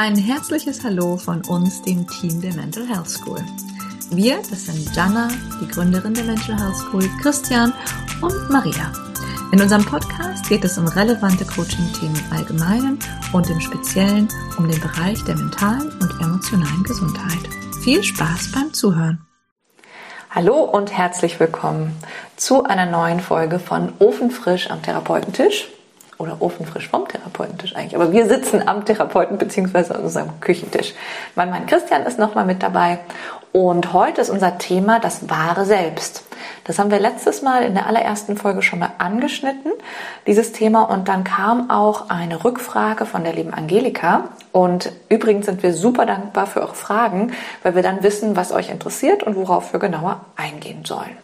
Ein herzliches Hallo von uns, dem Team der Mental Health School. Wir, das sind Jana, die Gründerin der Mental Health School, Christian und Maria. In unserem Podcast geht es um relevante Coaching-Themen im Allgemeinen und im Speziellen um den Bereich der mentalen und emotionalen Gesundheit. Viel Spaß beim Zuhören. Hallo und herzlich willkommen zu einer neuen Folge von Ofenfrisch am Therapeutentisch oder ofenfrisch vom Therapeutentisch eigentlich. Aber wir sitzen am Therapeuten bzw. an unserem Küchentisch. Mein Mann Christian ist nochmal mit dabei und heute ist unser Thema das wahre Selbst. Das haben wir letztes Mal in der allerersten Folge schon mal angeschnitten, dieses Thema. Und dann kam auch eine Rückfrage von der lieben Angelika. Und übrigens sind wir super dankbar für eure Fragen, weil wir dann wissen, was euch interessiert und worauf wir genauer eingehen sollen.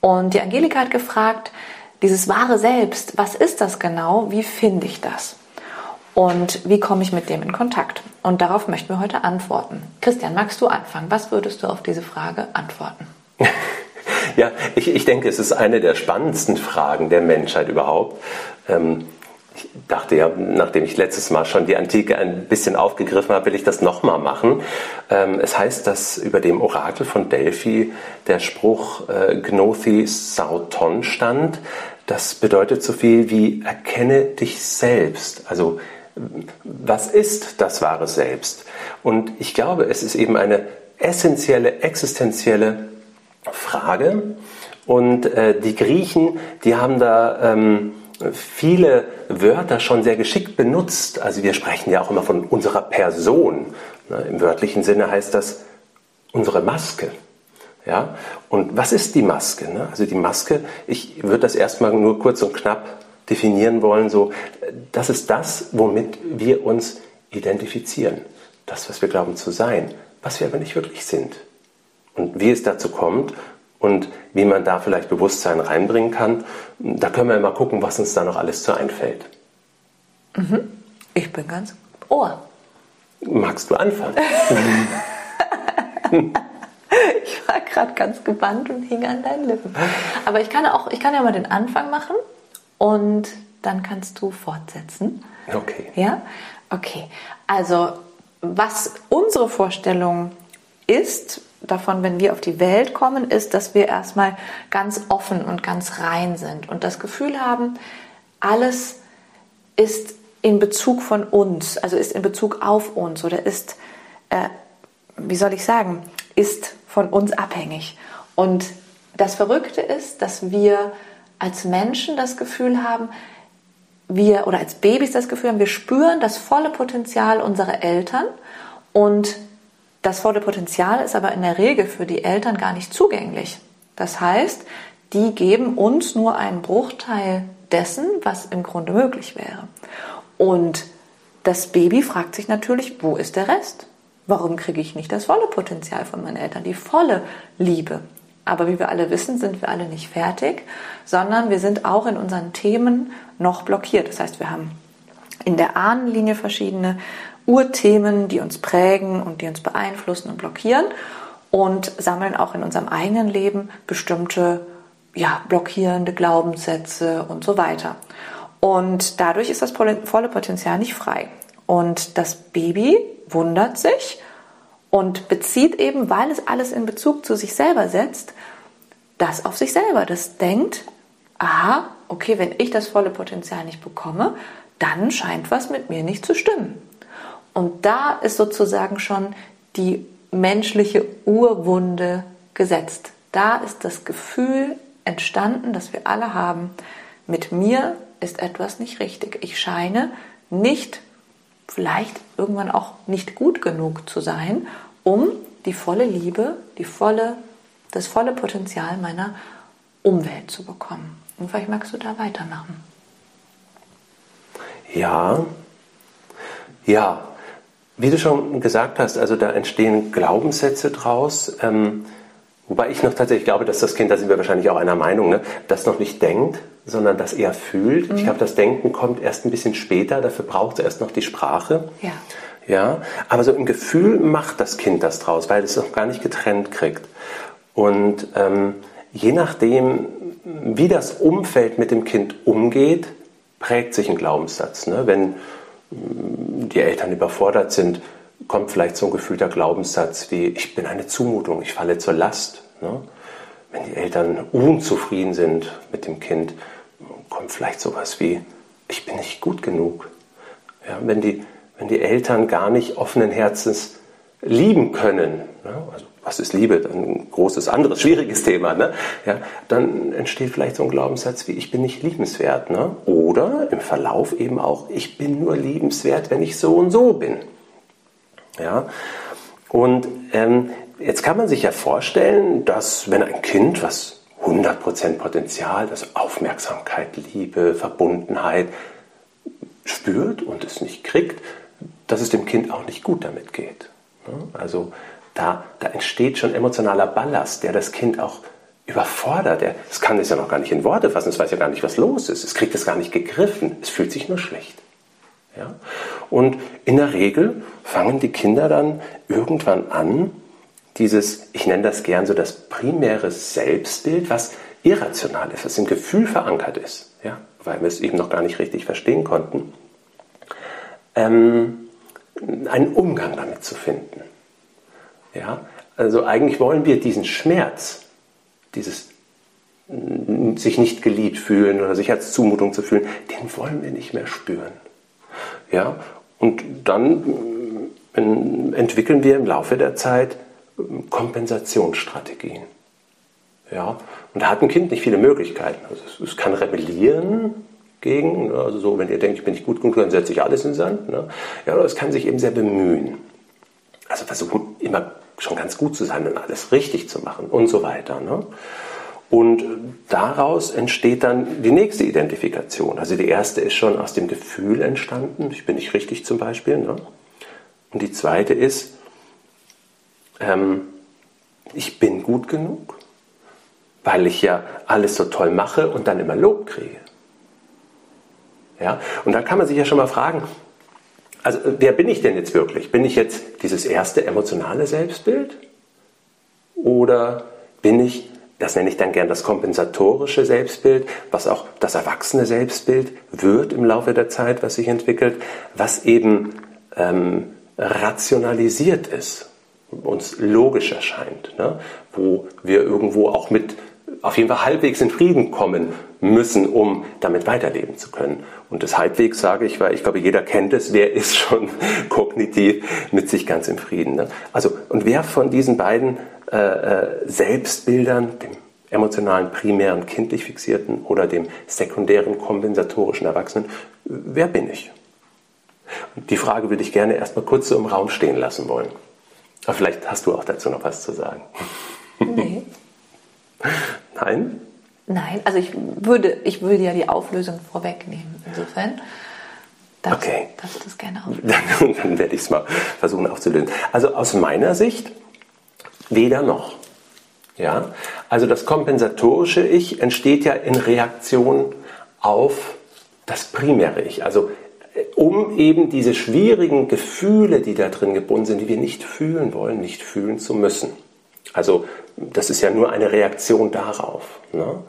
Und die Angelika hat gefragt, dieses wahre Selbst, was ist das genau? Wie finde ich das? Und wie komme ich mit dem in Kontakt? Und darauf möchten wir heute antworten. Christian, magst du anfangen? Was würdest du auf diese Frage antworten? ja, ich, ich denke, es ist eine der spannendsten Fragen der Menschheit überhaupt. Ähm, ich dachte ja, nachdem ich letztes Mal schon die Antike ein bisschen aufgegriffen habe, will ich das nochmal machen. Ähm, es heißt, dass über dem Orakel von Delphi der Spruch äh, Gnothi Sauton stand. Das bedeutet so viel wie erkenne dich selbst. Also was ist das wahre Selbst? Und ich glaube, es ist eben eine essentielle, existenzielle Frage. Und äh, die Griechen, die haben da ähm, viele Wörter schon sehr geschickt benutzt. Also wir sprechen ja auch immer von unserer Person. Ne, Im wörtlichen Sinne heißt das unsere Maske. Ja? Und was ist die Maske? Ne? Also die Maske, ich würde das erstmal nur kurz und knapp definieren wollen, so, das ist das, womit wir uns identifizieren. Das, was wir glauben zu sein, was wir aber nicht wirklich sind. Und wie es dazu kommt und wie man da vielleicht Bewusstsein reinbringen kann, da können wir mal gucken, was uns da noch alles zu einfällt. Mhm. Ich bin ganz ohr. Magst du anfangen? ich war gerade ganz gebannt und hing an deinen Lippen. Aber ich kann auch, ich kann ja mal den Anfang machen und dann kannst du fortsetzen. Okay. Ja? Okay. Also, was unsere Vorstellung ist, davon, wenn wir auf die Welt kommen, ist, dass wir erstmal ganz offen und ganz rein sind und das Gefühl haben, alles ist in Bezug von uns, also ist in Bezug auf uns oder ist, äh, wie soll ich sagen, ist von uns abhängig. Und das Verrückte ist, dass wir als Menschen das Gefühl haben, wir oder als Babys das Gefühl haben, wir spüren das volle Potenzial unserer Eltern und das volle Potenzial ist aber in der Regel für die Eltern gar nicht zugänglich. Das heißt, die geben uns nur einen Bruchteil dessen, was im Grunde möglich wäre. Und das Baby fragt sich natürlich, wo ist der Rest? Warum kriege ich nicht das volle Potenzial von meinen Eltern, die volle Liebe? Aber wie wir alle wissen, sind wir alle nicht fertig, sondern wir sind auch in unseren Themen noch blockiert. Das heißt, wir haben in der Ahnenlinie verschiedene Urthemen, die uns prägen und die uns beeinflussen und blockieren und sammeln auch in unserem eigenen Leben bestimmte ja, blockierende Glaubenssätze und so weiter. Und dadurch ist das volle Potenzial nicht frei. Und das Baby wundert sich und bezieht eben, weil es alles in Bezug zu sich selber setzt, das auf sich selber. Das denkt, aha, okay, wenn ich das volle Potenzial nicht bekomme, dann scheint was mit mir nicht zu stimmen. Und da ist sozusagen schon die menschliche Urwunde gesetzt. Da ist das Gefühl entstanden, das wir alle haben, mit mir ist etwas nicht richtig. Ich scheine nicht, vielleicht irgendwann auch nicht gut genug zu sein, um die volle Liebe, die volle, das volle Potenzial meiner Umwelt zu bekommen. Und vielleicht magst du da weitermachen. Ja, ja, wie du schon gesagt hast, also da entstehen Glaubenssätze draus, ähm, wobei ich noch tatsächlich glaube, dass das Kind, da sind wir wahrscheinlich auch einer Meinung, ne, das noch nicht denkt, sondern das eher fühlt. Mhm. Ich glaube, das Denken kommt erst ein bisschen später, dafür braucht es erst noch die Sprache. Ja. Ja, aber so im Gefühl macht das Kind das draus, weil es noch gar nicht getrennt kriegt. Und ähm, je nachdem, wie das Umfeld mit dem Kind umgeht, prägt sich ein Glaubenssatz. Ne? Wenn die Eltern überfordert sind, kommt vielleicht so ein gefühlter Glaubenssatz wie, ich bin eine Zumutung, ich falle zur Last. Ne? Wenn die Eltern unzufrieden sind mit dem Kind, kommt vielleicht sowas wie, ich bin nicht gut genug. Ja, wenn, die, wenn die Eltern gar nicht offenen Herzens lieben können, ne? also was ist Liebe? Ein großes, anderes, schwieriges Thema. Ne? Ja, dann entsteht vielleicht so ein Glaubenssatz wie, ich bin nicht liebenswert. Ne? Oder im Verlauf eben auch, ich bin nur liebenswert, wenn ich so und so bin. Ja? Und ähm, jetzt kann man sich ja vorstellen, dass wenn ein Kind, was 100% Potenzial, also Aufmerksamkeit, Liebe, Verbundenheit spürt und es nicht kriegt, dass es dem Kind auch nicht gut damit geht. Ne? Also da, da entsteht schon emotionaler Ballast, der das Kind auch überfordert. Es kann es ja noch gar nicht in Worte fassen, es weiß ja gar nicht, was los ist. Es kriegt es gar nicht gegriffen, es fühlt sich nur schlecht. Ja? Und in der Regel fangen die Kinder dann irgendwann an, dieses, ich nenne das gern so das primäre Selbstbild, was irrational ist, was im Gefühl verankert ist, ja? weil wir es eben noch gar nicht richtig verstehen konnten, ähm, einen Umgang damit zu finden. Ja? Also eigentlich wollen wir diesen Schmerz, dieses sich nicht geliebt fühlen oder sich als Zumutung zu fühlen, den wollen wir nicht mehr spüren. Ja? Und dann äh, entwickeln wir im Laufe der Zeit Kompensationsstrategien. Ja? Und da hat ein Kind nicht viele Möglichkeiten. Also es, kann rebellieren gegen, ne? also so, wenn ihr denkt, ich bin nicht gut genug, dann setze ich alles in Sand. Ne? Ja, oder es kann sich eben sehr bemühen. Also versuchen immer schon ganz gut zu sein und alles richtig zu machen und so weiter. Ne? Und daraus entsteht dann die nächste Identifikation. Also die erste ist schon aus dem Gefühl entstanden, ich bin nicht richtig zum Beispiel. Ne? Und die zweite ist, ähm, ich bin gut genug, weil ich ja alles so toll mache und dann immer Lob kriege. Ja? Und da kann man sich ja schon mal fragen, also wer bin ich denn jetzt wirklich? Bin ich jetzt dieses erste emotionale Selbstbild? Oder bin ich, das nenne ich dann gern das kompensatorische Selbstbild, was auch das erwachsene Selbstbild wird im Laufe der Zeit, was sich entwickelt, was eben ähm, rationalisiert ist, uns logisch erscheint, ne? wo wir irgendwo auch mit auf jeden Fall halbwegs in Frieden kommen müssen, um damit weiterleben zu können. Und das halbwegs sage ich, weil ich glaube, jeder kennt es, wer ist schon kognitiv mit sich ganz im Frieden. Ne? Also, und wer von diesen beiden äh, äh, Selbstbildern, dem emotionalen, primären, kindlich fixierten oder dem sekundären, kompensatorischen Erwachsenen, wer bin ich? Die Frage würde ich gerne erstmal kurz so im Raum stehen lassen wollen. Aber vielleicht hast du auch dazu noch was zu sagen. Nee. Nein? Nein, also ich würde, ich würde ja die Auflösung vorwegnehmen. Insofern darf, okay. darfst du das gerne auflösen. Dann, werde ich es mal versuchen aufzulösen. Also aus meiner Sicht weder noch. Ja? Also das kompensatorische Ich entsteht ja in Reaktion auf das primäre Ich. Also um eben diese schwierigen Gefühle, die da drin gebunden sind, die wir nicht fühlen wollen, nicht fühlen zu müssen. Also das ist ja nur eine Reaktion darauf. Ne?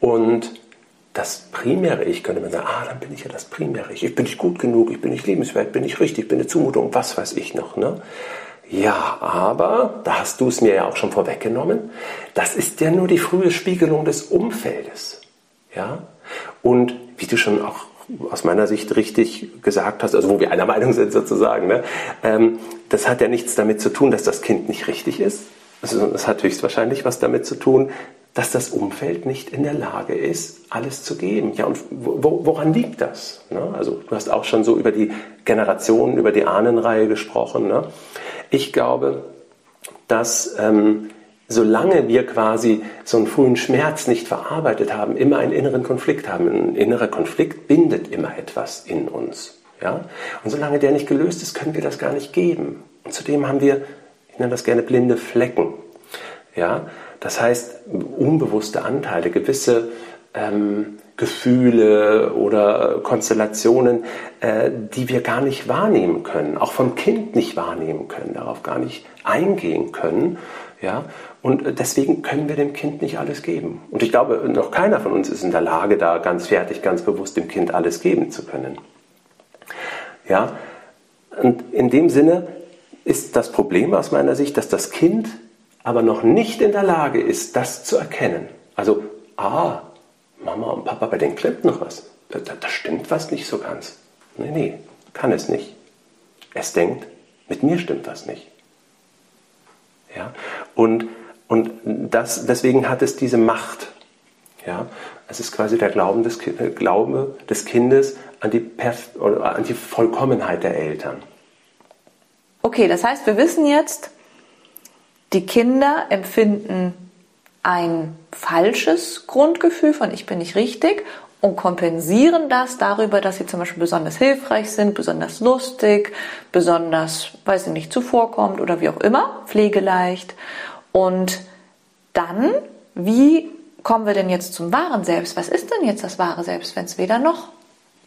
Und das primäre Ich könnte man sagen, ah, dann bin ich ja das primäre Ich. Ich bin nicht gut genug, ich bin nicht liebenswert, bin nicht richtig, bin eine Zumutung, was weiß ich noch. Ne? Ja, aber, da hast du es mir ja auch schon vorweggenommen, das ist ja nur die frühe Spiegelung des Umfeldes. Ja? Und wie du schon auch aus meiner Sicht richtig gesagt hast, also wo wir einer Meinung sind sozusagen, ne? Ähm, das hat ja nichts damit zu tun, dass das Kind nicht richtig ist, also das hat höchstwahrscheinlich was damit zu tun, dass das Umfeld nicht in der Lage ist, alles zu geben. Ja, und wo, woran liegt das? Ne? Also du hast auch schon so über die Generationen, über die Ahnenreihe gesprochen. Ne? Ich glaube, dass ähm, solange wir quasi so einen frühen Schmerz nicht verarbeitet haben, immer einen inneren Konflikt haben. Ein innerer Konflikt bindet immer etwas in uns. Ja? Und solange der nicht gelöst ist, können wir das gar nicht geben. Und zudem haben wir ich nenne das gerne blinde Flecken. Ja, das heißt, unbewusste Anteile, gewisse ähm, Gefühle oder Konstellationen, äh, die wir gar nicht wahrnehmen können, auch vom Kind nicht wahrnehmen können, darauf gar nicht eingehen können. Ja? Und deswegen können wir dem Kind nicht alles geben. Und ich glaube, noch keiner von uns ist in der Lage, da ganz fertig, ganz bewusst dem Kind alles geben zu können. Ja? Und in dem Sinne ist das Problem aus meiner Sicht, dass das Kind aber noch nicht in der Lage ist, das zu erkennen. Also, ah, Mama und Papa, bei denen klemmt noch was. Da, da stimmt was nicht so ganz. Nee, nee, kann es nicht. Es denkt, mit mir stimmt was nicht. Ja? Und, und das, deswegen hat es diese Macht. Ja? Es ist quasi der Glauben des, äh, Glaube des Kindes an die, Perf an die Vollkommenheit der Eltern. Okay, das heißt, wir wissen jetzt, die Kinder empfinden ein falsches Grundgefühl von ich bin nicht richtig und kompensieren das darüber, dass sie zum Beispiel besonders hilfreich sind, besonders lustig, besonders, weiß ich nicht, zuvorkommt oder wie auch immer, pflegeleicht. Und dann, wie kommen wir denn jetzt zum wahren Selbst? Was ist denn jetzt das wahre Selbst, wenn es weder noch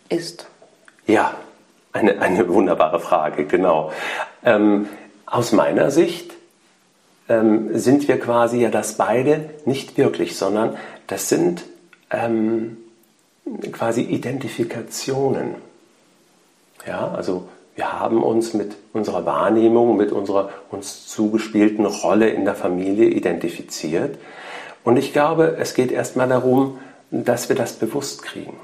ist? Ja, eine, eine wunderbare Frage, genau. Ähm, aus meiner Sicht ähm, sind wir quasi ja das beide nicht wirklich, sondern das sind ähm, quasi Identifikationen. Ja, also wir haben uns mit unserer Wahrnehmung, mit unserer uns zugespielten Rolle in der Familie identifiziert. Und ich glaube, es geht erstmal darum, dass wir das bewusst kriegen.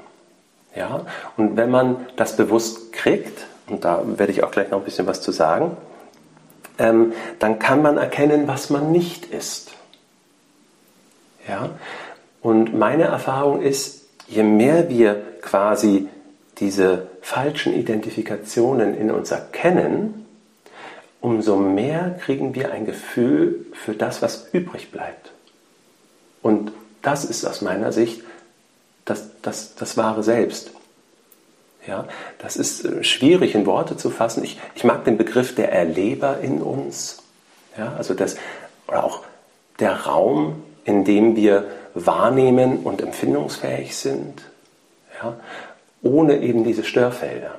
Ja? Und wenn man das bewusst kriegt, und da werde ich auch gleich noch ein bisschen was zu sagen, ähm, dann kann man erkennen, was man nicht ist. Ja? Und meine Erfahrung ist, je mehr wir quasi diese falschen Identifikationen in uns erkennen, umso mehr kriegen wir ein Gefühl für das, was übrig bleibt. Und das ist aus meiner Sicht das, das, das wahre Selbst. Ja, das ist äh, schwierig in Worte zu fassen. Ich, ich mag den Begriff der Erleber in uns. Ja, also das, oder auch der Raum, in dem wir wahrnehmen und empfindungsfähig sind, ja, ohne eben diese Störfelder.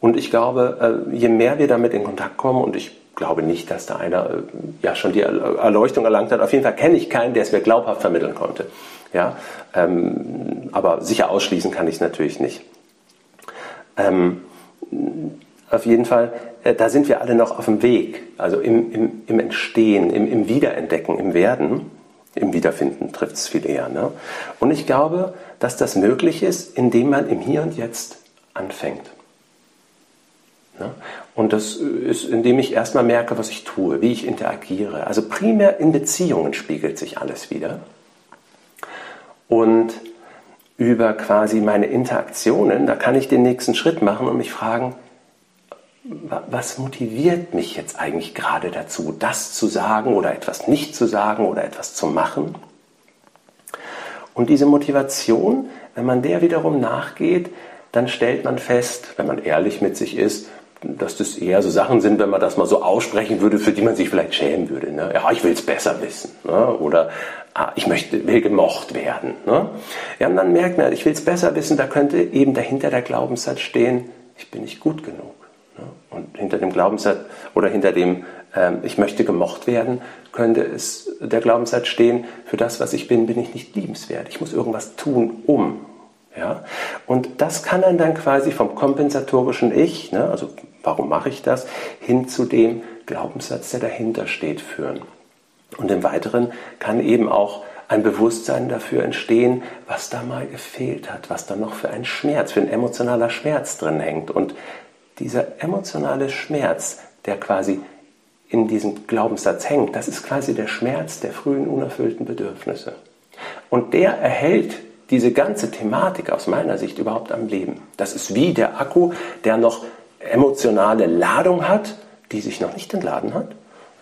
Und ich glaube, äh, je mehr wir damit in Kontakt kommen, und ich glaube nicht, dass da einer äh, ja schon die Erleuchtung erlangt hat, auf jeden Fall kenne ich keinen, der es mir glaubhaft vermitteln konnte. Ja, ähm, aber sicher ausschließen kann ich es natürlich nicht. Ähm, auf jeden Fall, äh, da sind wir alle noch auf dem Weg, also im, im, im Entstehen, im, im Wiederentdecken, im Werden. Im Wiederfinden trifft es viel eher. Ne? Und ich glaube, dass das möglich ist, indem man im Hier und Jetzt anfängt. Ne? Und das ist, indem ich erstmal merke, was ich tue, wie ich interagiere. Also primär in Beziehungen spiegelt sich alles wieder. Und über quasi meine Interaktionen, da kann ich den nächsten Schritt machen und mich fragen, was motiviert mich jetzt eigentlich gerade dazu, das zu sagen oder etwas nicht zu sagen oder etwas zu machen? Und diese Motivation, wenn man der wiederum nachgeht, dann stellt man fest, wenn man ehrlich mit sich ist, dass das eher so Sachen sind, wenn man das mal so aussprechen würde, für die man sich vielleicht schämen würde. Ne? Ja, ich will es besser wissen. Ne? Oder ah, ich möchte, will gemocht werden. Ne? Ja, und dann merkt man, ich will es besser wissen, da könnte eben dahinter der Glaubenssatz stehen, ich bin nicht gut genug. Hinter dem Glaubenssatz oder hinter dem ähm, Ich möchte gemocht werden, könnte es der Glaubenssatz stehen, für das, was ich bin, bin ich nicht liebenswert. Ich muss irgendwas tun, um. Ja? Und das kann dann dann quasi vom kompensatorischen Ich, ne, also warum mache ich das, hin zu dem Glaubenssatz, der dahinter steht, führen. Und im Weiteren kann eben auch ein Bewusstsein dafür entstehen, was da mal gefehlt hat, was da noch für ein Schmerz, für ein emotionaler Schmerz drin hängt. Und dieser emotionale Schmerz, der quasi in diesem Glaubenssatz hängt, das ist quasi der Schmerz der frühen unerfüllten Bedürfnisse. Und der erhält diese ganze Thematik aus meiner Sicht überhaupt am Leben. Das ist wie der Akku, der noch emotionale Ladung hat, die sich noch nicht entladen hat,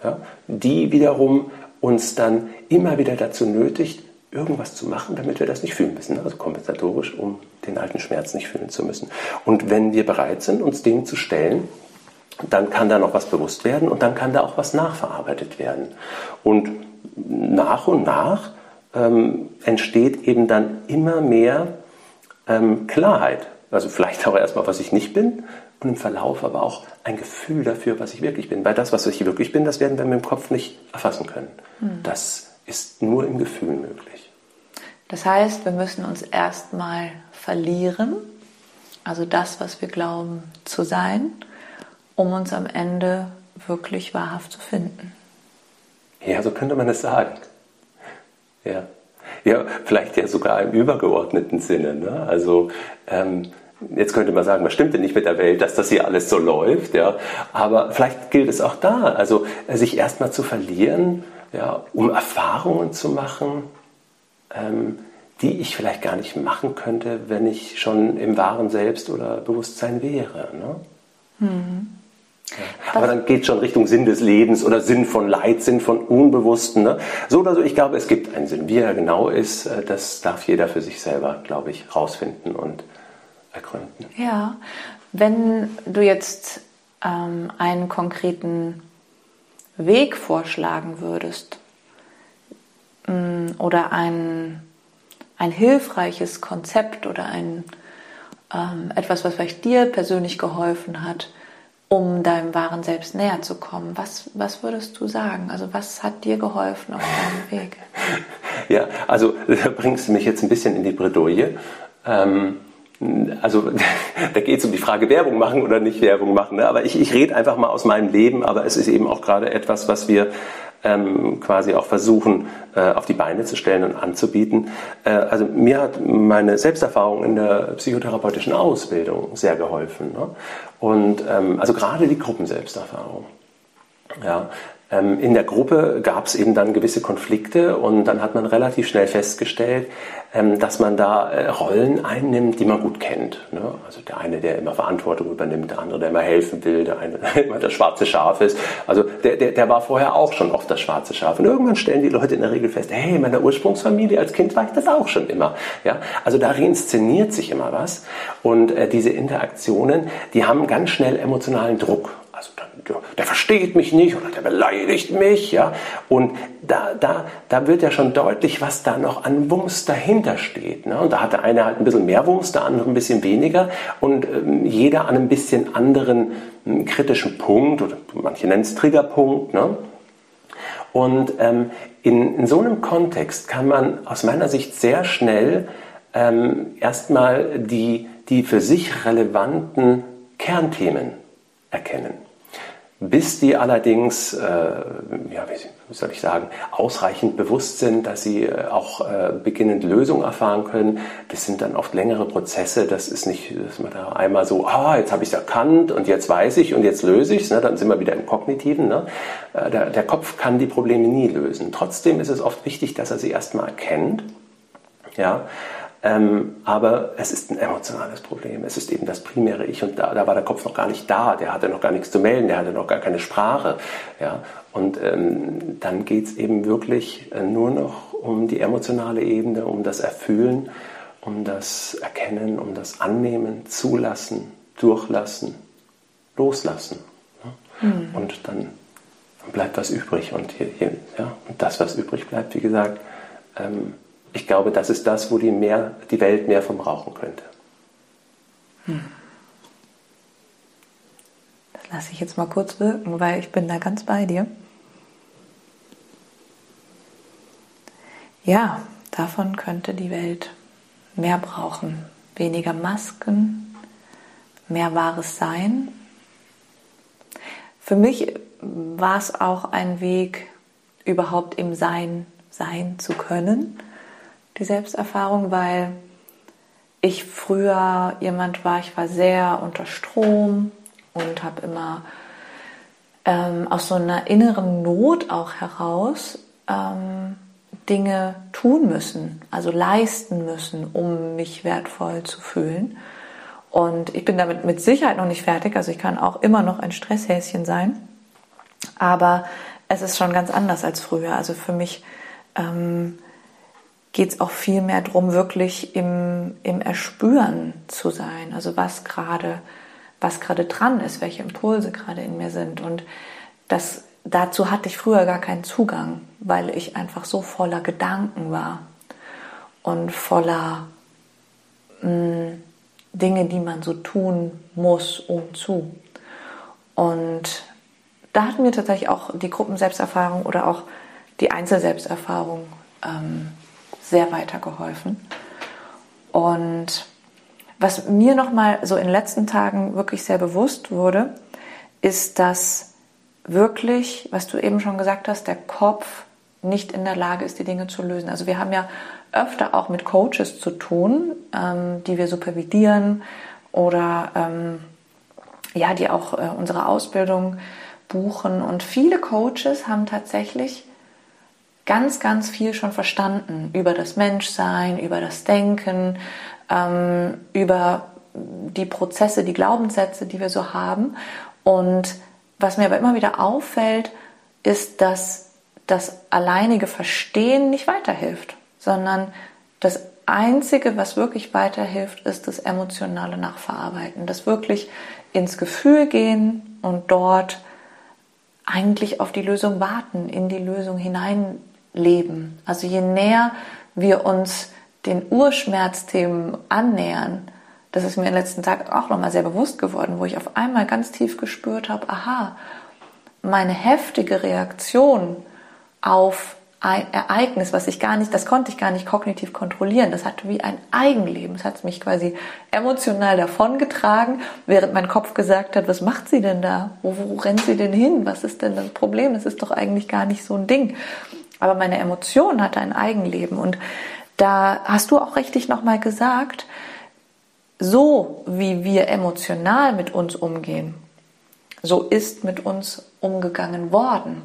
ja, die wiederum uns dann immer wieder dazu nötigt, irgendwas zu machen, damit wir das nicht fühlen müssen. Also kompensatorisch, um den alten Schmerz nicht fühlen zu müssen. Und wenn wir bereit sind, uns dem zu stellen, dann kann da noch was bewusst werden und dann kann da auch was nachverarbeitet werden. Und nach und nach ähm, entsteht eben dann immer mehr ähm, Klarheit. Also vielleicht auch erstmal, was ich nicht bin und im Verlauf aber auch ein Gefühl dafür, was ich wirklich bin. Weil das, was ich wirklich bin, das werden wir mit dem Kopf nicht erfassen können. Mhm. Das ist nur im Gefühl möglich. Das heißt, wir müssen uns erstmal verlieren, Also das, was wir glauben zu sein, um uns am Ende wirklich wahrhaft zu finden. Ja, so könnte man es sagen. Ja. Ja, vielleicht ja sogar im übergeordneten Sinne. Ne? Also ähm, jetzt könnte man sagen, was stimmt denn nicht mit der Welt, dass das hier alles so läuft, ja. Aber vielleicht gilt es auch da, also sich erstmal zu verlieren, ja, um Erfahrungen zu machen, ähm, die ich vielleicht gar nicht machen könnte, wenn ich schon im wahren Selbst oder Bewusstsein wäre. Ne? Mhm. Ja. Aber dann geht es schon Richtung Sinn des Lebens oder Sinn von Leid, Sinn von Unbewussten. Ne? So oder so, ich glaube, es gibt einen Sinn. Wie er genau ist, äh, das darf jeder für sich selber, glaube ich, rausfinden und ergründen. Ja, wenn du jetzt ähm, einen konkreten Weg vorschlagen würdest oder ein, ein hilfreiches Konzept oder ein, ähm, etwas, was vielleicht dir persönlich geholfen hat, um deinem wahren Selbst näher zu kommen. Was, was würdest du sagen? Also was hat dir geholfen auf deinem Weg? Ja, also da bringst du mich jetzt ein bisschen in die Bredouille. Ähm, also da geht es um die Frage Werbung machen oder nicht Werbung machen. Ne? Aber ich, ich rede einfach mal aus meinem Leben, aber es ist eben auch gerade etwas, was wir ähm, quasi auch versuchen äh, auf die Beine zu stellen und anzubieten. Äh, also mir hat meine Selbsterfahrung in der psychotherapeutischen Ausbildung sehr geholfen. Ne? Und ähm, also gerade die Gruppenselbsterfahrung. Ja, ähm, in der Gruppe gab es eben dann gewisse Konflikte und dann hat man relativ schnell festgestellt, ähm, dass man da äh, Rollen einnimmt, die man gut kennt. Ne? Also der eine, der immer Verantwortung übernimmt, der andere, der immer helfen will, der eine, der immer das schwarze Schaf ist. Also der, der, der war vorher auch schon oft das schwarze Schaf. Und irgendwann stellen die Leute in der Regel fest, hey, in meiner Ursprungsfamilie als Kind war ich das auch schon immer. Ja? Also da reinszeniert sich immer was. Und äh, diese Interaktionen, die haben ganz schnell emotionalen Druck. Also der, der, versteht mich nicht oder der beleidigt mich, ja. Und da, da, da wird ja schon deutlich, was da noch an Wumms dahinter steht. Ne? Und da hat der eine halt ein bisschen mehr Wumms, der andere ein bisschen weniger und ähm, jeder an einem bisschen anderen ähm, kritischen Punkt oder manche nennen es Triggerpunkt. Ne? Und ähm, in, in so einem Kontext kann man aus meiner Sicht sehr schnell ähm, erstmal die, die für sich relevanten Kernthemen erkennen. Bis die allerdings, äh, ja, wie soll ich sagen, ausreichend bewusst sind, dass sie äh, auch äh, beginnend Lösungen erfahren können, das sind dann oft längere Prozesse. Das ist nicht, dass man da einmal so, ah, jetzt habe ich es erkannt und jetzt weiß ich und jetzt löse ich es. Ne? Dann sind wir wieder im Kognitiven. Ne? Äh, der, der Kopf kann die Probleme nie lösen. Trotzdem ist es oft wichtig, dass er sie erstmal erkennt. Ja, ähm, aber es ist ein emotionales Problem. Es ist eben das primäre Ich und da, da, war der Kopf noch gar nicht da. Der hatte noch gar nichts zu melden. Der hatte noch gar keine Sprache. Ja? Und ähm, dann geht es eben wirklich äh, nur noch um die emotionale Ebene, um das Erfühlen, um das Erkennen, um das Annehmen, Zulassen, Durchlassen, Loslassen. Ja? Mhm. Und dann bleibt was übrig. Und, hier, hier, ja? und das, was übrig bleibt, wie gesagt, ähm, ich glaube, das ist das, wo die, mehr, die Welt mehr vom Rauchen könnte. Hm. Das lasse ich jetzt mal kurz wirken, weil ich bin da ganz bei dir. Ja, davon könnte die Welt mehr brauchen. Weniger Masken, mehr wahres Sein. Für mich war es auch ein Weg, überhaupt im Sein sein zu können die Selbsterfahrung, weil ich früher jemand war, ich war sehr unter Strom und habe immer ähm, aus so einer inneren Not auch heraus ähm, Dinge tun müssen, also leisten müssen, um mich wertvoll zu fühlen. Und ich bin damit mit Sicherheit noch nicht fertig, also ich kann auch immer noch ein Stresshäschen sein, aber es ist schon ganz anders als früher. Also für mich ähm, geht es auch viel mehr darum, wirklich im, im Erspüren zu sein. Also was gerade was gerade dran ist, welche Impulse gerade in mir sind. Und das, dazu hatte ich früher gar keinen Zugang, weil ich einfach so voller Gedanken war und voller mh, mm, Dinge, die man so tun muss, um zu. Und da hat mir tatsächlich auch die Gruppenselbsterfahrung oder auch die Einzelselbsterfahrung ähm, sehr weitergeholfen. Und Was mir nochmal so in den letzten Tagen wirklich sehr bewusst wurde, ist, dass wirklich, was du eben schon gesagt hast, der Kopf nicht in der Lage ist, die Dinge zu lösen. Also wir haben ja öfter auch mit Coaches zu tun, ähm, die wir supervidieren oder ähm, ja, die auch äh, unsere Ausbildung buchen. Und viele Coaches haben tatsächlich ganz, ganz viel schon verstanden über das Menschsein, über das Denken, ähm, über die Prozesse, die Glaubenssätze, die wir so haben. Und was mir aber immer wieder auffällt, ist, dass das alleinige Verstehen nicht weiterhilft, sondern das Einzige, was wirklich weiterhilft, ist das emotionale Nachverarbeiten, das wirklich ins Gefühl gehen und dort eigentlich auf die Lösung warten, in die Lösung hineinleben. Also je näher wir uns den Urschmerzthemen annähern, das ist mir den letzten Tagen auch nochmal sehr bewusst geworden, wo ich auf einmal ganz tief gespürt habe, aha, meine heftige Reaktion auf ein Ereignis, was ich gar nicht, das konnte ich gar nicht kognitiv kontrollieren. Das hatte wie ein Eigenleben. Es hat mich quasi emotional davongetragen, während mein Kopf gesagt hat, was macht sie denn da? Wo, wo rennt sie denn hin? Was ist denn das Problem? Es ist doch eigentlich gar nicht so ein Ding. Aber meine Emotion hatte ein Eigenleben. Und da hast du auch richtig nochmal gesagt, so wie wir emotional mit uns umgehen, so ist mit uns umgegangen worden.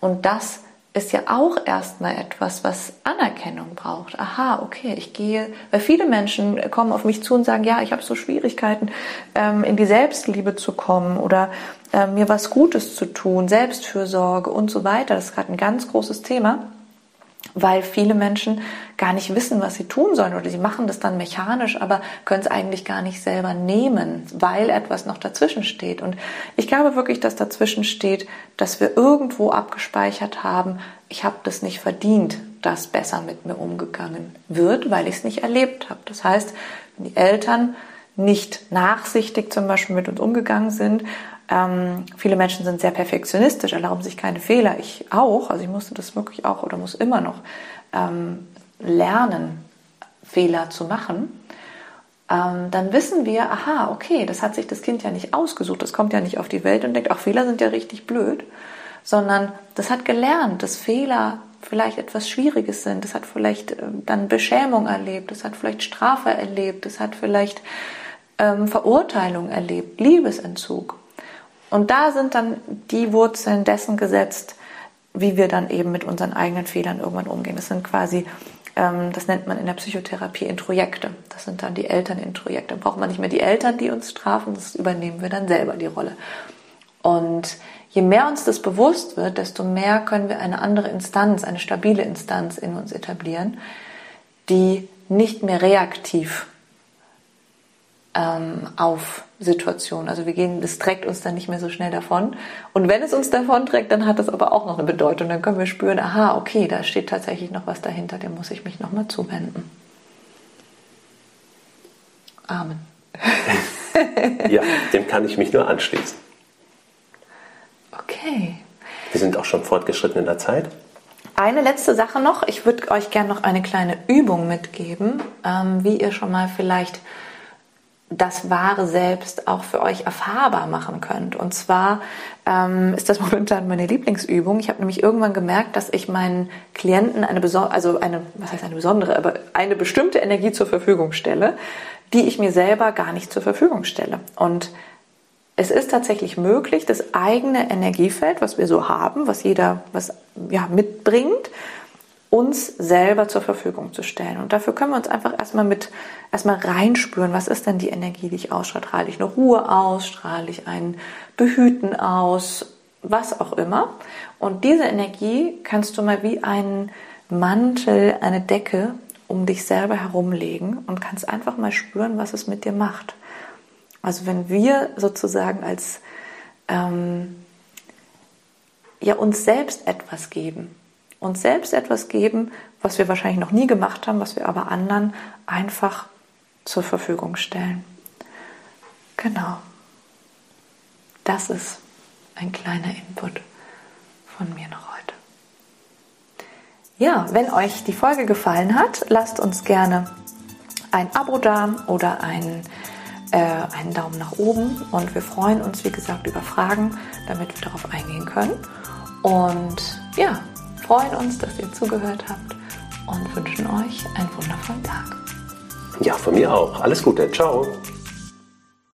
Und das ist ja auch erstmal etwas, was Anerkennung braucht. Aha, okay, ich gehe, weil viele Menschen kommen auf mich zu und sagen, ja, ich habe so Schwierigkeiten, ähm, in die Selbstliebe zu kommen oder äh, mir was Gutes zu tun, Selbstfürsorge und so weiter. Das ist gerade ein ganz großes Thema weil viele Menschen gar nicht wissen, was sie tun sollen oder sie machen das dann mechanisch, aber können es eigentlich gar nicht selber nehmen, weil etwas noch dazwischen steht. Und ich glaube wirklich, dass dazwischen steht, dass wir irgendwo abgespeichert haben, ich habe das nicht verdient, dass besser mit mir umgegangen wird, weil ich es nicht erlebt habe. Das heißt, wenn die Eltern nicht nachsichtig zum Beispiel mit uns umgegangen sind, ähm, viele Menschen sind sehr perfektionistisch, erlauben sich keine Fehler. Ich auch, also ich musste das wirklich auch oder muss immer noch ähm, lernen, Fehler zu machen. Ähm, dann wissen wir, aha, okay, das hat sich das Kind ja nicht ausgesucht, das kommt ja nicht auf die Welt und denkt, ach, Fehler sind ja richtig blöd, sondern das hat gelernt, dass Fehler vielleicht etwas Schwieriges sind, das hat vielleicht äh, dann Beschämung erlebt, das hat vielleicht Strafe erlebt, das hat vielleicht ähm, Verurteilung erlebt, Liebesentzug. Und da sind dann die Wurzeln dessen gesetzt, wie wir dann eben mit unseren eigenen Fehlern irgendwann umgehen. Das sind quasi, ähm, das nennt man in der Psychotherapie Introjekte. Das sind dann die Eltern Introjekte. Dann braucht man nicht mehr die Eltern, die uns strafen, das übernehmen wir dann selber die Rolle. Und je mehr uns das bewusst wird, desto mehr können wir eine andere Instanz, eine stabile Instanz in uns etablieren, die nicht mehr reaktiv ähm, auf Situationen. Also wir gehen, das trägt uns dann nicht mehr so schnell davon. Und wenn es uns davon trägt, dann hat das aber auch noch eine Bedeutung. Dann können wir spüren, aha, okay, da steht tatsächlich noch was dahinter, dem muss ich mich nochmal zuwenden. Amen. ja, dem kann ich mich nur anschließen. Okay. Wir sind auch schon fortgeschritten in der Zeit. Eine letzte Sache noch. Ich würde euch gerne noch eine kleine Übung mitgeben, ähm, wie ihr schon mal vielleicht das wahre Selbst auch für euch erfahrbar machen könnt. Und zwar ähm, ist das momentan meine Lieblingsübung. Ich habe nämlich irgendwann gemerkt, dass ich meinen Klienten eine besondere, also eine, was heißt eine besondere, aber eine bestimmte Energie zur Verfügung stelle, die ich mir selber gar nicht zur Verfügung stelle. Und es ist tatsächlich möglich, das eigene Energiefeld, was wir so haben, was jeder was ja mitbringt, uns selber zur Verfügung zu stellen. Und dafür können wir uns einfach erstmal mit, erstmal reinspüren, was ist denn die Energie, die ich ausstrahle? Strahle ich eine Ruhe aus? Strahle ich ein Behüten aus? Was auch immer. Und diese Energie kannst du mal wie einen Mantel, eine Decke um dich selber herumlegen und kannst einfach mal spüren, was es mit dir macht. Also wenn wir sozusagen als ähm, ja uns selbst etwas geben, uns selbst etwas geben, was wir wahrscheinlich noch nie gemacht haben, was wir aber anderen einfach zur Verfügung stellen. Genau. Das ist ein kleiner Input von mir noch heute. Ja, wenn euch die Folge gefallen hat, lasst uns gerne ein Abo da oder ein, äh, einen Daumen nach oben. Und wir freuen uns, wie gesagt, über Fragen, damit wir darauf eingehen können. Und ja, freuen uns, dass ihr zugehört habt und wünschen euch einen wundervollen Tag. Ja, von mir auch. Alles Gute. Ciao.